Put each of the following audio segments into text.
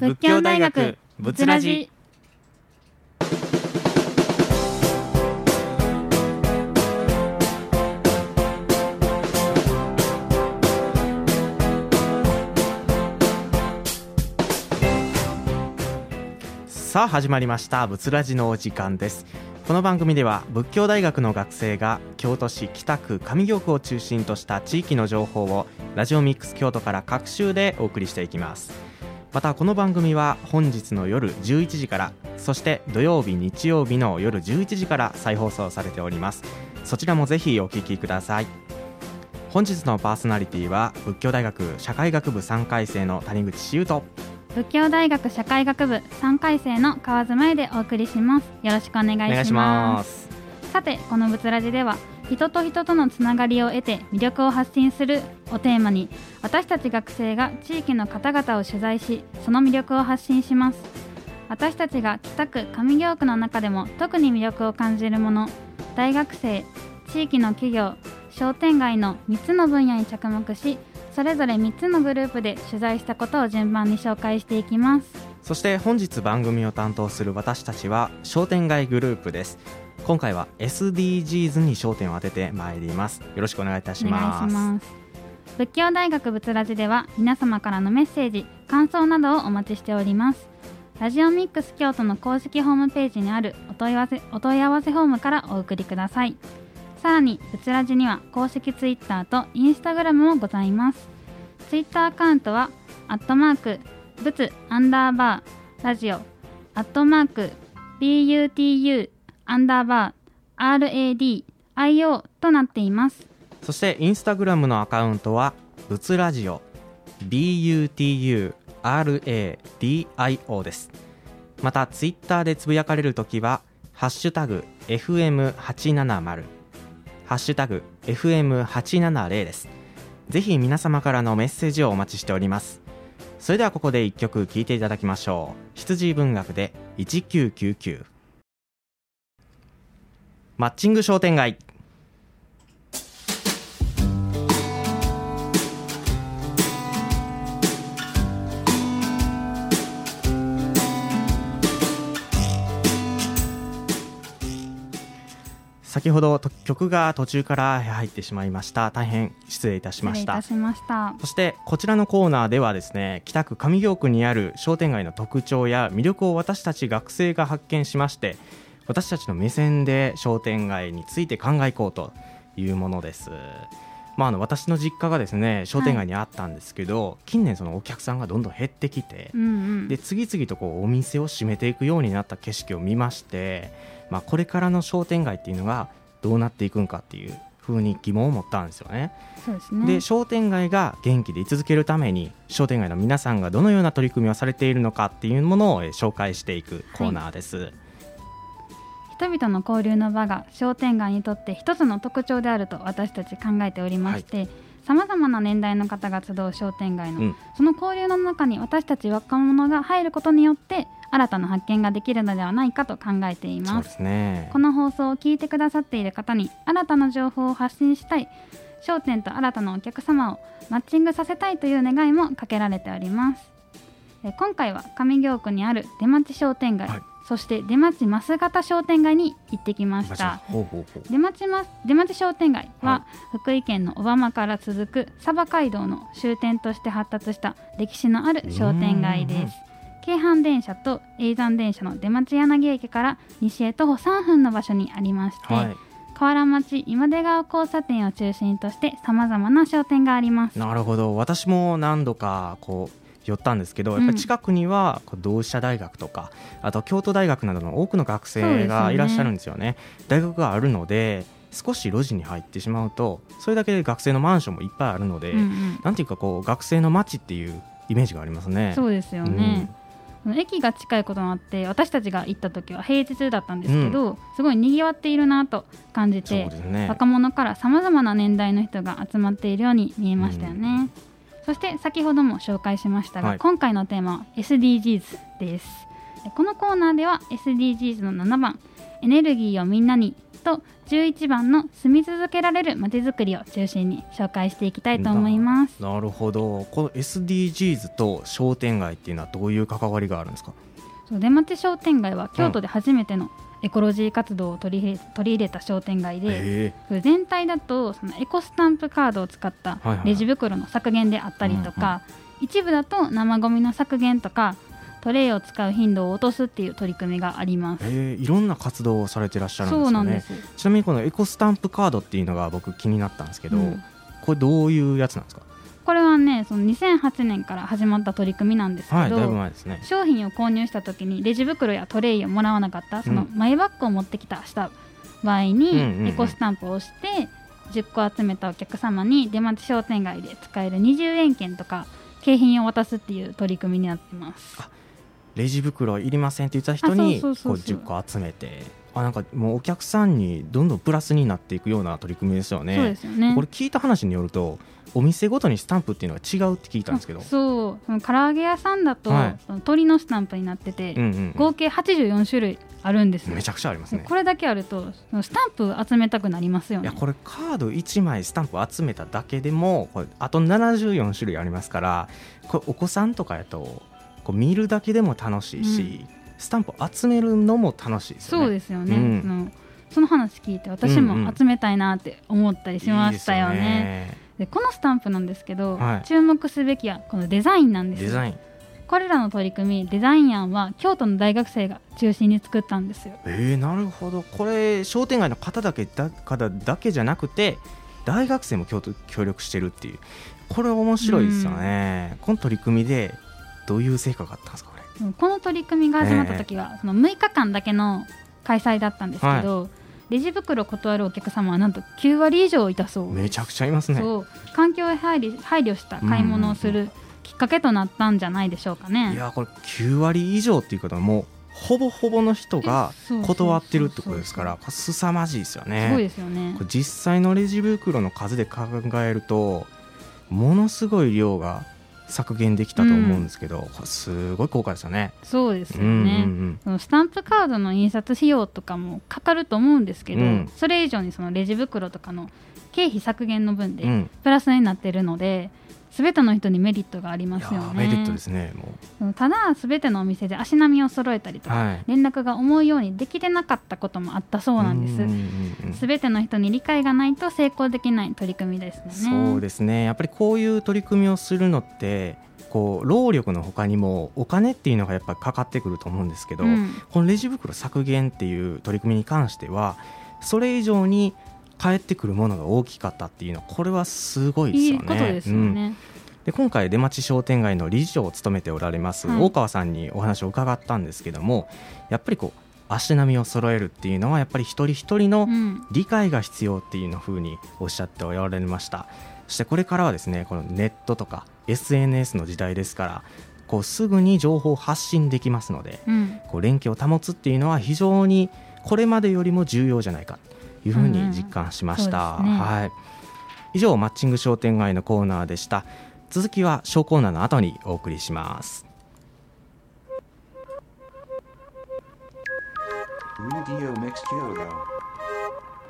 仏教大学仏ラジ。さあ始まりました。仏ラジのお時間です。この番組では仏教大学の学生が京都市北区上京区を中心とした地域の情報をラジオミックス京都から各週でお送りしていきますまたこの番組は本日の夜11時からそして土曜日日曜日の夜11時から再放送されております。そちらもぜひお聞きください。本日のパーソナリティは仏教大学社会学部3回生の谷口修斗と仏教大学社会学部3回生の川津真でお送りします。よろしくお願いします。さてこの仏ラジでは人と人とのつながりを得て魅力を発信するをテーマに私たち学生が地域の方々を取材しその魅力を発信します。私たちが北区上京区の中でも特に魅力を感じるもの大学生地域の企業商店街の3つの分野に着目しそれぞれ3つのグループで取材したことを順番に紹介していきます。そして本日番組を担当する私たちは商店街グループです。今回は SDGs に焦点を当ててまいります。よろしくお願いいたします。仏教大学仏ラジでは皆様からのメッセージ感想などをお待ちしております。ラジオミックス京都の公式ホームページにあるお問い合わせお問い合わせフォームからお送りください。さらに、ブツラジには公式ツイッターとインスタグラムもございます。ツイッターアカウントは、アットマーク、ブツアンダーバー、ラジオ、アットマーク、BUTU アンダーバー、RADIO となっています。そして、インスタグラムのアカウントは、ブツラジオ、BUTU RADIO です。また、ツイッターでつぶやかれるときは、ハッシュタグ FM870 ハッシュタグ FM870 です。ぜひ皆様からのメッセージをお待ちしております。それではここで一曲聴いていただきましょう。羊文学で1999。マッチング商店街。先ほど曲が途中から入ってしまいました。大変失礼いたしました。そしてこちらのコーナーではですね北区上京区にある商店街の特徴や魅力を私たち学生が発見しまして私たちの目線で商店街について考えいこうというものです。まあ、あの私の実家がですね商店街にあったんですけど、はい、近年そのお客さんがどんどん減ってきて、うんうん、で次々とこうお店を閉めていくようになった景色を見ましてまあ、これからの商店街っていうのがどうなっていくんかっていうふうに疑問を持ったんですよね。ですね。で商店街が元気で居続けるために商店街の皆さんがどのような取り組みをされているのかっていうものを紹介していくコーナーです。はい、人々の交流の場が商店街にとって一つの特徴であると私たち考えておりまして、さまざまな年代の方が集う商店街の、うん、その交流の中に私たち若者が入ることによって新たな発見ができるのではないかと考えています、ね、この放送を聞いてくださっている方に新たな情報を発信したい商店と新たなお客様をマッチングさせたいという願いもかけられております。今回は上京区にある出町商店街、はい、そして出町増形商店街に行ってきました。出町出町商店街は、福井県の小浜から続く鯖街道の終点として発達した歴史のある商店街です。京阪電車と叡山電車の出町柳駅から西へ徒歩3分の場所にありまして、はい、河原町今出川交差点を中心としてさまざまな商店があります。なるほど。私も何度かこう寄ったんですけど、やっぱり近くには同志社大学とかあと京都大学などの多くの学生がいらっしゃるんですよね。ね大学があるので少し路地に入ってしまうとそれだけで学生のマンションもいっぱいあるので、うんうん、なんていうかこう学生の街っていうイメージがありますね。そうですよね、うん。駅が近いこともあって私たちが行った時は平日だったんですけど、うん、すごいにぎわっているなと感じて、ね、若者からさまざまな年代の人が集まっているように見えましたよね、うん、そして先ほども紹介しましたが、はい、今回のテーマは SDGs です。このコーナーでは SDGs の7番エネルギーをみんなにと11番の住み続けられるまちづくりを中心に紹介していきたいと思います。なるほど。この SDGs と商店街っていうのはどういう関わりがあるんですか？出町商店街は京都で初めてのエコロジー活動を取り取り入れた商店街で、全体だとそのエコスタンプカードを使ったレジ袋の削減であったりとか、一部だと生ごみの削減とかトレイを使う頻度を落とすっていう取り組みがあります。えー、いろんな活動をされてらっしゃるんですそうなんです。ちなみにこのエコスタンプカードっていうのが僕気になったんですけど、うん、これどういうやつなんですか？これはねその2008年から始まった取り組みなんですけど、はい、ね、商品を購入した時にレジ袋やトレイをもらわなかったそのマイバッグを持ってきたした場合にエコスタンプを押して10個集めたお客様に出町商店街で使える20円券とか景品を渡すっていう取り組みになってます。レジ袋いりませんって言った人にこう10個集めてあなんかもうお客さんにどんどんプラスになっていくような取り組みですよね。そうですよね。これ聞いた話によるとお店ごとにスタンプっていうのが違うって聞いたんですけど。そう。その唐揚げ屋さんだと、はい、その鳥のスタンプになってて、うんうんうん、合計84種類あるんですめちゃくちゃありますね。これだけあるとスタンプ集めたくなりますよね。いやこれカード1枚スタンプ集めただけでもこれあと74種類ありますからこれお子さんとかやとこう見るだけでも楽しいし、うん、スタンプ集めるのも楽しいですよね。そうですよね、うん、そのその話聞いて私も集めたいなって思ったりしましたよね。でこのスタンプなんですけど、はい、注目すべきはこのデザインなんですデザイン。これらの取り組みデザイン案は京都の大学生が中心に作ったんですよ。えー、なるほど。これ商店街の方だけだ方だけじゃなくて大学生も協力してるっていう。これ面白いですよね。この取り組みでどういう成果があったんですか？この取り組みが始まった時は、えー、その6日間だけの開催だったんですけど、はい、レジ袋を断るお客様はなんと9割以上いたそう。めちゃくちゃいますね。環境へ配慮配慮した買い物をするきっかけとなったんじゃないでしょうかね。いやこれ9割以上っていうことはもうほぼほぼの人が断ってるってことですからすさまじいですよね。すごいですよね。実際のレジ袋の数で考えるとものすごい量が削減できたと思うんですけど、うん、すごい効果ですよね。そうですよね、うんうん、スタンプカードの印刷費用とかもかかると思うんですけど、うん、それ以上にそのレジ袋とかの経費削減の分でプラスになってるので、すべての人にメリットがありますよね。メリットですねただすべてのお店で足並みを揃えたりとか、はい、連絡が思うようにできてなかったこともあったそうなんです。すべての人に理解がないと成功できない取り組みですね。そうですね。やっぱりこういう取り組みをするのってこう労力のほかにもお金っていうのがやっぱりかかってくると思うんですけど、うん、このレジ袋削減っていう取り組みに関してはそれ以上に返ってくるものが大きかったっていうのはこれはすごいですよね。いいことですよね、うん。で今回出町商店街の理事長を務めておられます、大川さんにお話を伺ったんですけどもやっぱりこう足並みを揃えるっていうのはやっぱり一人一人の理解が必要っていうのふうにおっしゃっておられました、そしてこれからはですねこのネットとか SNS の時代ですからこうすぐに情報を発信できますので、うん、こう連携を保つっていうのは非常にこれまでよりも重要じゃないかいうふうに実感しました。うんうんね、はい。以上マッチング商店街のコーナーでした。続きは小コーナーの後にお送りします。Radio Mix Kyoto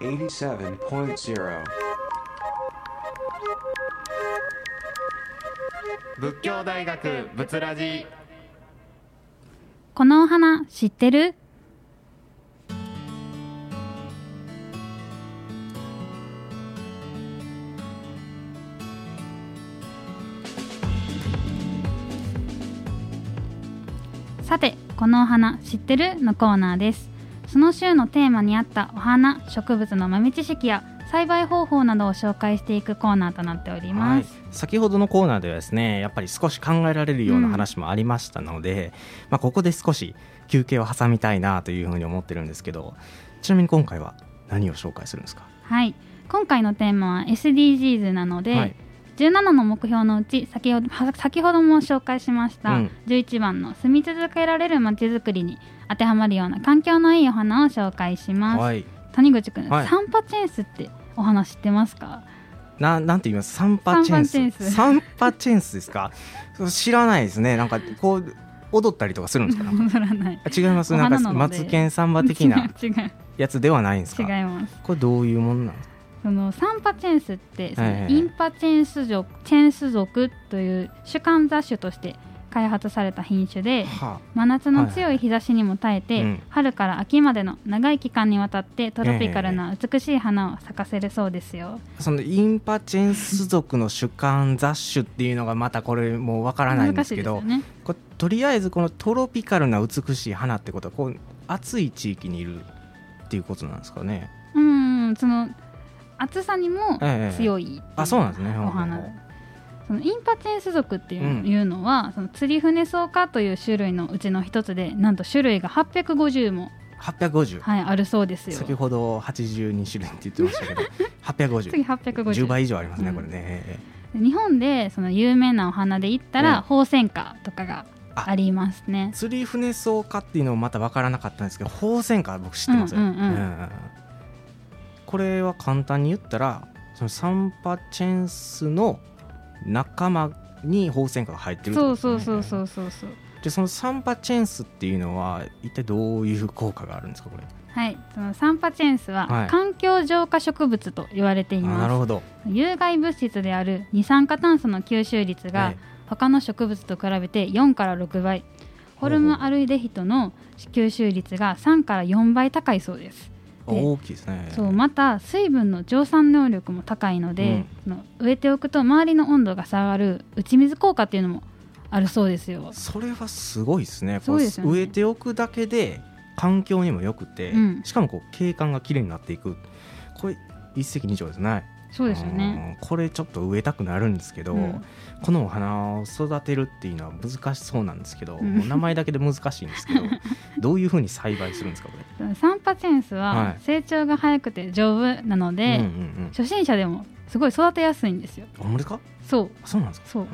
87.0仏教大学仏ラジこのお花知ってる？このお花知ってる？のコーナーです。その週のテーマに合ったお花植物の豆知識や栽培方法などを紹介していくコーナーとなっております、はい、先ほどのコーナーではですねやっぱり少し考えられるような話もありましたので、うん、まあ、ここで少し休憩を挟みたいなというふうに思ってるんですけどちなみに今回は何を紹介するんですか？はい。今回のテーマは SDGs なので、はい17の目標のうち先ほど先ほども紹介しました、うん、11番の住み続けられるまちづくりに当てはまるような環境のいいお花を紹介します、はい、谷口君、はい、サンパチェンスってお花知ってますか？ななんて言います？サンパチェンス。サンパチェンスですか？知らないですね。なんかこう踊ったりとかするんですか？踊らない。違います。なんかマツケンサンバ的な やつではないんですか？違います。これどういうものなんですか？そのサンパチェンスってそのインパチェンス属、チェンス属という主観雑種として開発された品種で、はあ、真夏の強い日差しにも耐えて、春から秋までの長い期間にわたってトロピカルな美しい花を咲かせるそうですよ、えー、そのインパチェンス属の主観雑種っていうのがまたこれもうわからないんですけど、ね、ことりあえずこのトロピカルな美しい花ってことはこう暑い地域にいるっていうことなんですかね。うんその暑さにも強い、えー、あそうなんですね。お花そのインパチェンス属っていうのは、うん、その釣り船草科という種類のうちの一つでなんと種類が850も。850はいあるそうですよ。先ほど82種類って言ってましたけど。850次850 10倍以上ありますね、うん、これね。日本でその有名なお花で言ったら、うん、ホウセンカとかがあ。りますね。釣り船草科っていうのもまた分からなかったんですけどホウセンカ僕知ってますよ、うんうんうん。うん、これは簡単に言ったらそのサンパチェンスの仲間にホウセンカが入ってるそうそうそうそうそうそうでそのサンパチェンスっていうのは一体どういう効果があるんですかこれ？はい。そのサンパチェンスは環境浄化植物と言われています、はい、なるほど。有害物質である二酸化炭素の吸収率が他の植物と比べて4から6倍。ホルムアルデヒドの吸収率が3から4倍高いそうです大きいですね。そうまた水分の蒸散能力も高いので、うん、植えておくと周りの温度が下がる打ち水効果っていうのもあるそうですよ。それはすごいですね。そうですね植えておくだけで環境にもよくて、うん、しかもこう景観がきれいになっていくこれ一石二鳥ですねそうですよね。これちょっと植えたくなるんですけど、うん、このお花を育てるっていうのは難しそうなんですけど、うん、名前だけで難しいんですけど どういうふうに栽培するんですかこれ？サンパチェンスは成長が早くて丈夫なので、はいうんうんうん、初心者でもすごい育てやすいんですよ。あれか？そう。そうなんですか？そう、うん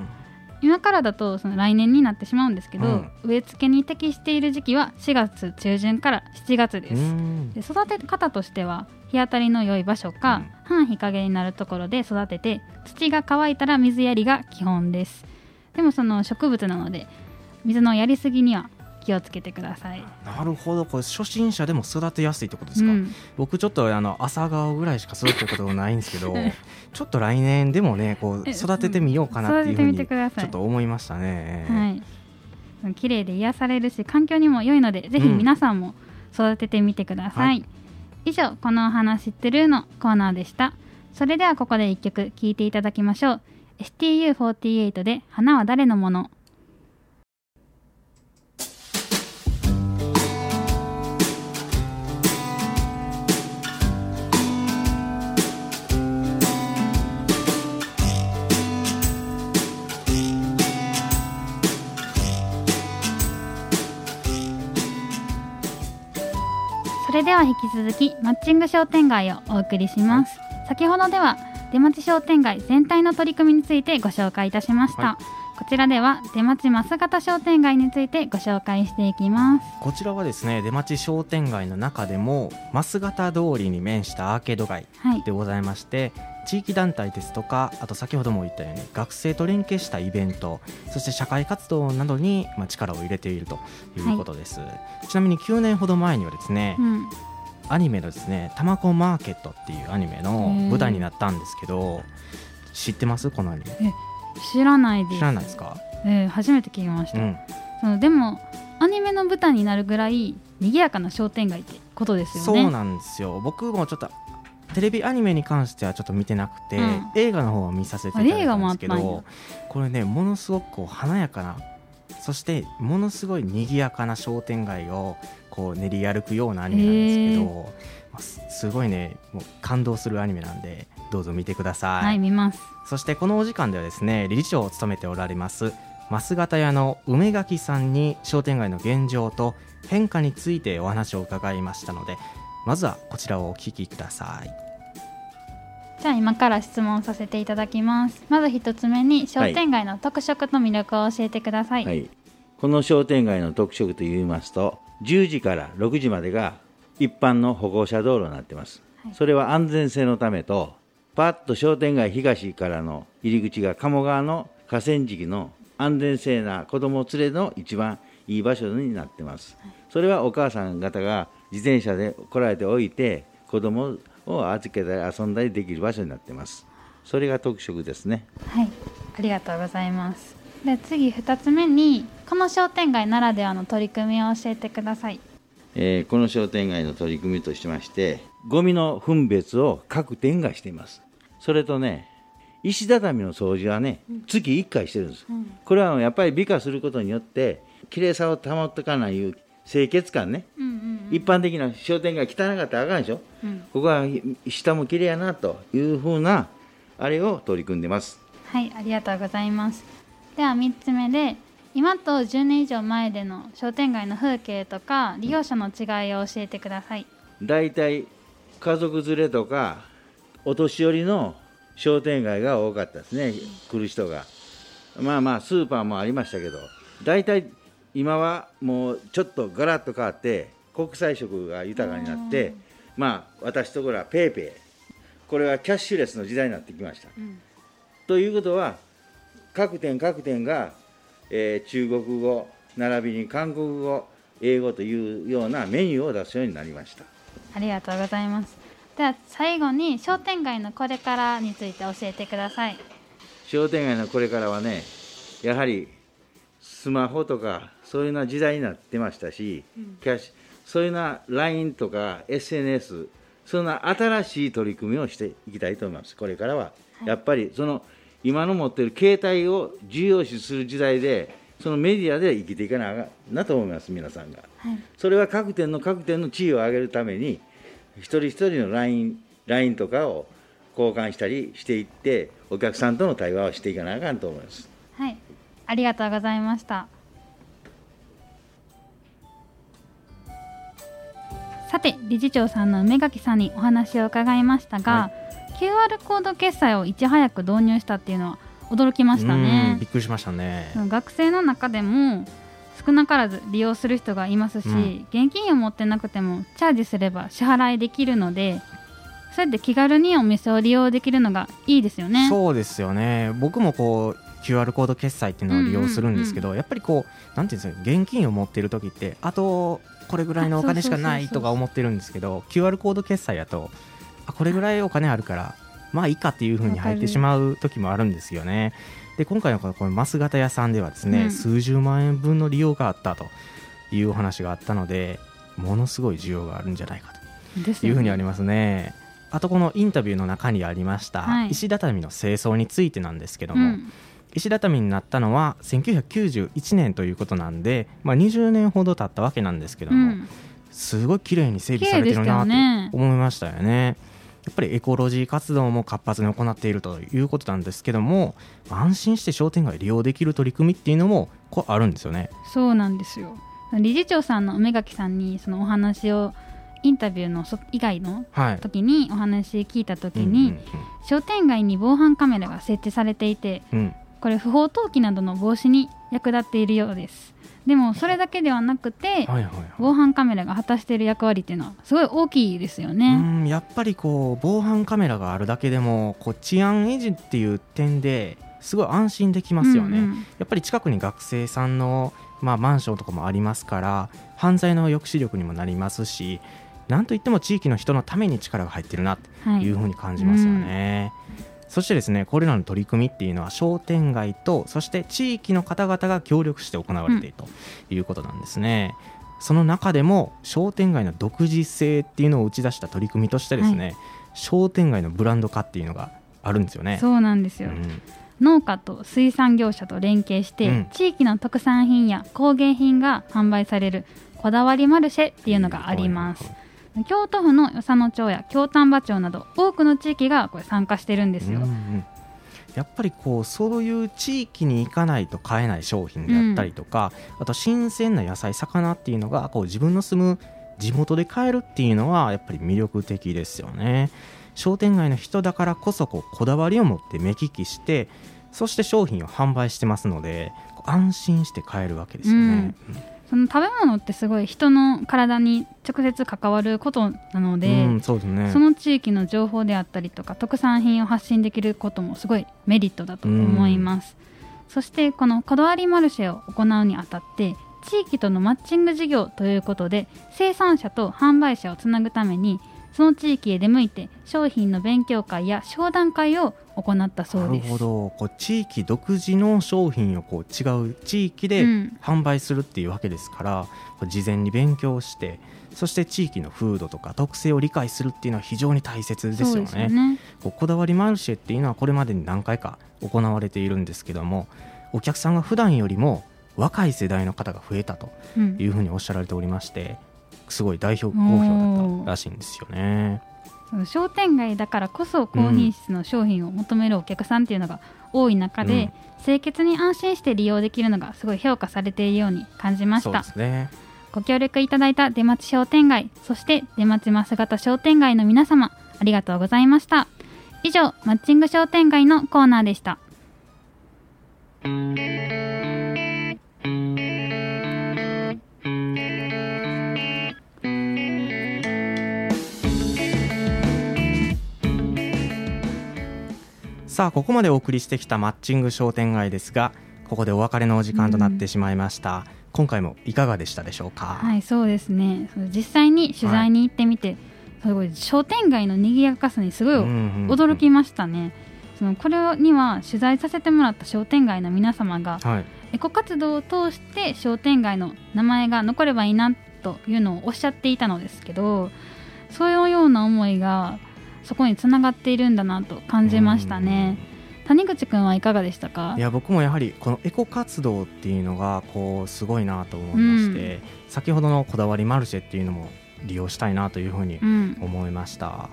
今からだとその来年になってしまうんですけど、うん、植え付けに適している時期は4月中旬から7月です。で育て方としては日当たりの良い場所か、うん、半日陰になるところで育てて土が乾いたら水やりが基本です。でもその植物なので水のやりすぎには気をつけてください。なるほどこれ初心者でも育てやすいってことですか、うん、僕ちょっとあの朝顔ぐらいしか育てたことないんですけどちょっと来年でもねこう育ててみようかなっていうふうにちょっと思いましたね。はい。綺麗で癒されるし環境にも良いのでぜひ皆さんも育ててみてください、うん。はい、以上このお話知ってるのコーナーでした。それではここで一曲聴いていただきましょう。STU48 で花は誰のもの？れでは引き続きマッチング商店街をお送りします、はい、先ほどでは出町商店街全体の取り組みについてご紹介いたしました、はい、こちらでは出町増型商店街についてご紹介していきます。こちらはですね出町商店街の中でも増型通りに面したアーケード街でございまして、はい地域団体ですとかあと先ほども言ったように学生と連携したイベントそして社会活動などにまあ力を入れているということです、はい、ちなみに9年ほど前にはですね、うん、アニメのですね「たまこマーケット」っていうアニメの舞台になったんですけど知ってます？このアニメ。知らないです。知らないですか、えー、初めて聞きました、うん、そのでもアニメの舞台になるぐらい賑やかな商店街ってことですよね。そうなんですよ。僕もちょっとテレビアニメに関してはちょっと見てなくて、うん、映画の方は見させていただいたんですけどこれねものすごくこう華やかなそしてものすごい賑やかな商店街をこう練り歩くようなアニメなんですけど、まあ、すごいねもう感動するアニメなんでどうぞ見てください。はい見ますそしてこのお時間ではですね理事長を務めておられます増形屋の梅垣さんに商店街の現状と変化についてお話を伺いましたのでまずはこちらをお聞きください。じゃあ今から質問させていただきます。まず一つ目に商店街の特色と魅力を教えてください、はい、この商店街の特色といいますと10時から6時までが一般の歩行者道路になってます、はい、それは安全性のためとパッと商店街東からの入り口が鴨川の河川敷の安全性な子供連れの一番いい場所になってます、それはお母さん方が自転車で来られておいて子供を預けたり遊んだりできる場所になってます。それが特色ですね。はい。ありがとうございます。で次2つ目にこの商店街ならではの取り組みを教えてください、えー、この商店街の取り組みとしましてゴミの分別を各店がしています。それとね石畳の掃除はね、月1回してるんです、うん、これはやっぱり美化することによって綺麗さを保ってかないいう清潔感ね、うんうんうん、一般的な商店街汚かったらあかんでしょ、うん、ここは下も綺麗やなというふうなあれを取り組んでます。はいありがとうございます。では3つ目で今と10年以上前での商店街の風景とか利用者の違いを教えてください。大体家族連れとかお年寄りの商店街が多かったですね。来る人が。まあまあスーパーもありましたけど大体今はもうちょっとガラッと変わって国際色が豊かになってまあ私ところは PayPay これはキャッシュレスの時代になってきました、うん、ということは各店各店が、えー、中国語並びに韓国語英語というようなメニューを出すようになりました。ありがとうございます。では最後に商店街のこれからについて教えてください。商店街のこれからはねやはりスマホとかそういうな時代になってましたし、うん、キャッシュそういうな LINE とか SNS そんな新しい取り組みをしていきたいと思います。これからは、はい、やっぱりその今の持っている携帯を重要視する時代でそのメディアで生きていかなあかんなと思います皆さんが、はい、それは各店の各店の地位を上げるために一人一人の LINE, LINE とかを交換したりしていってお客さんとの対話をしていかなあかんと思います。はい。ありがとうございましたさて理事長さんの梅垣さんにお話を伺いましたが、はい、QR コード決済をいち早く導入したっていうのは驚きましたね。びっくりしましたね。学生の中でも少なからず利用する人がいますし、うん、現金を持ってなくてもチャージすれば支払いできるのでそうやって気軽にお店を利用できるのがいいですよね。そうですよね。僕もこう QR コード決済っていうのを利用するんですけど、やっぱりこうなんていうんですか現金を持っている時ってあとこれぐらいのお金しかないとか思ってるんですけど QR コード決済やとあこれぐらいお金あるからまあいいかっていうふうに入ってしまう時もあるんですよね。で今回のこの増形屋さんではですね、うん、数十万円分の利用があったというお話があったのでものすごい需要があるんじゃないかと。いうふうにありますね。あとこのインタビューの中にありました、石畳の清掃についてなんですけども、うん、石畳になったのは1991年ということなんで、まあ、20年ほど経ったわけなんですけども、うん、すごい綺麗に整備されてるなと思いましたよね。やっぱりエコロジー活動も活発に行っているということなんですけども安心して商店街利用できる取り組みっていうのもこうあるんですよね。そうなんですよ。理事長さんの梅垣さんにそのお話をインタビューの以外の時にお話聞いた時に、商店街に防犯カメラが設置されていて、うん、これ不法投棄などの防止に役立っているようです。でもそれだけではなくて、はいはいはい、防犯カメラが果たしている役割っていうのはすごい大きいですよね。やっぱりこう防犯カメラがあるだけでもこう治安維持っていう点ですごい安心できますよね、うんうん、やっぱり近くに学生さんの、まあ、マンションとかもありますから犯罪の抑止力にもなりますしなんといっても地域の人のために力が入ってるなというふうに感じますよね。はい。うんそしてですねこれらの取り組みっていうのは商店街とそして地域の方々が協力して行われているということなんですね。うん、その中でも商店街の独自性っていうのを打ち出した取り組みとしてですね、はい、商店街のブランド化っていうのがあるんですよね。そうなんですよ、うん農家と水産業者と連携して、うん、地域の特産品や工芸品が販売されるこだわりマルシェっていうのがあります。京都府の与謝野町や京丹波町など多くの地域がこれ参加してるんですよ。うんうん。やっぱりこうそういう地域に行かないと買えない商品であったりとか、うん、あと新鮮な野菜魚っていうのがこう自分の住む地元で買えるっていうのはやっぱり魅力的ですよね。商店街の人だからこそこうこだわりを持って目利きしてそして商品を販売してますので安心して買えるわけですよね、うんその食べ物ってすごい人の体に直接関わることなのでうんそでね、その地域の情報であったりとか特産品を発信できることもすごいメリットだと思います、そしてこのこだわりマルシェを行うにあたって地域とのマッチング事業ということで生産者と販売者をつなぐためにその地域へ出向いて商品の勉強会や商談会を行ったそうです。なるほど。こう地域独自の商品をこう違う地域で販売するっていうわけですから、うん、事前に勉強してそして地域の風土とか特性を理解するっていうのは非常に大切ですよね。ね。ここだわりマルシェっていうのはこれまでに何回か行われているんですけどもお客さんが普段よりも若い世代の方が増えたというふうにおっしゃられておりまして、うん、すごい大評好評だったらしいんですよね。商店街だからこそ高品質の商品を求めるお客さんっていうのが多い中で、うん、清潔に安心して利用できるのがすごい評価されているように感じました。ね。ご協力いただいた出町商店街そして出町増形商店街の皆様ありがとうございました。以上マッチング商店街のコーナーでしたさあここまでお送りしてきたマッチング商店街ですがここでお別れのお時間となってしまいました、うん今回もいかがでしたでしょうか？はいそうですね。実際に取材に行ってみて、はい、すごい商店街の賑やかさにすごい驚きましたね、そのこれには取材させてもらった商店街の皆様が、はい、エコ活動を通して商店街の名前が残ればいいなというのをおっしゃっていたのですけどそういうような思いがそこにつながっているんだなと感じましたね。谷口君はいかがでしたか？いや僕もやはりこのエコ活動っていうのがこうすごいなと思いまして、うん、先ほどのこだわりマルシェっていうのも利用したいなというふうに思いました、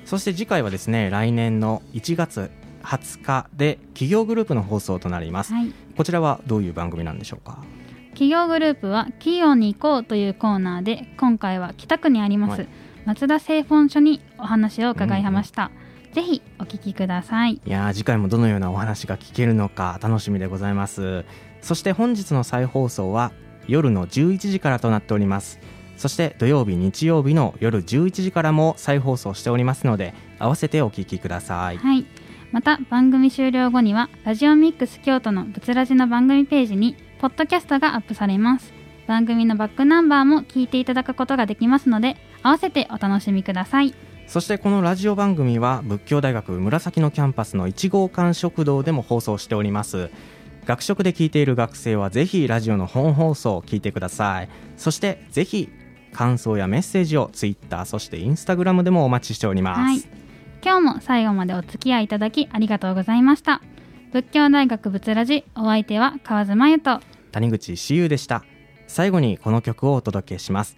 うん、そして次回はですね来年の1月20日で企業グループの放送となります、はい、こちらはどういう番組なんでしょうか？企業グループは企業に行こうというコーナーで今回は北区にあります、はい、松田製本所にお話を伺いました、うんうん。ぜひお聞きください。いや次回もどのようなお話が聞けるのか楽しみでございます。そして本日の再放送は夜の11時からとなっております。そして土曜日日曜日の夜11時からも再放送しておりますので合わせてお聞きください。はい。また番組終了後にはラジオミックス京都のブツラジの番組ページにポッドキャストがアップされます。番組のバックナンバーも聞いていただくことができますので合わせてお楽しみください。そしてこのラジオ番組は仏教大学紫のキャンパスの1号館食堂でも放送しております。学食で聞いている学生はぜひラジオの本放送を聞いてください。そしてぜひ感想やメッセージをツイッターそしてインスタグラムでもお待ちしております、はい、今日も最後までお付き合いいただきありがとうございました。仏教大学仏ラジお相手は河津真由と谷口志優でした。最後にこの曲をお届けします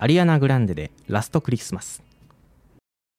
アリアナ・グランデでラストクリスマス。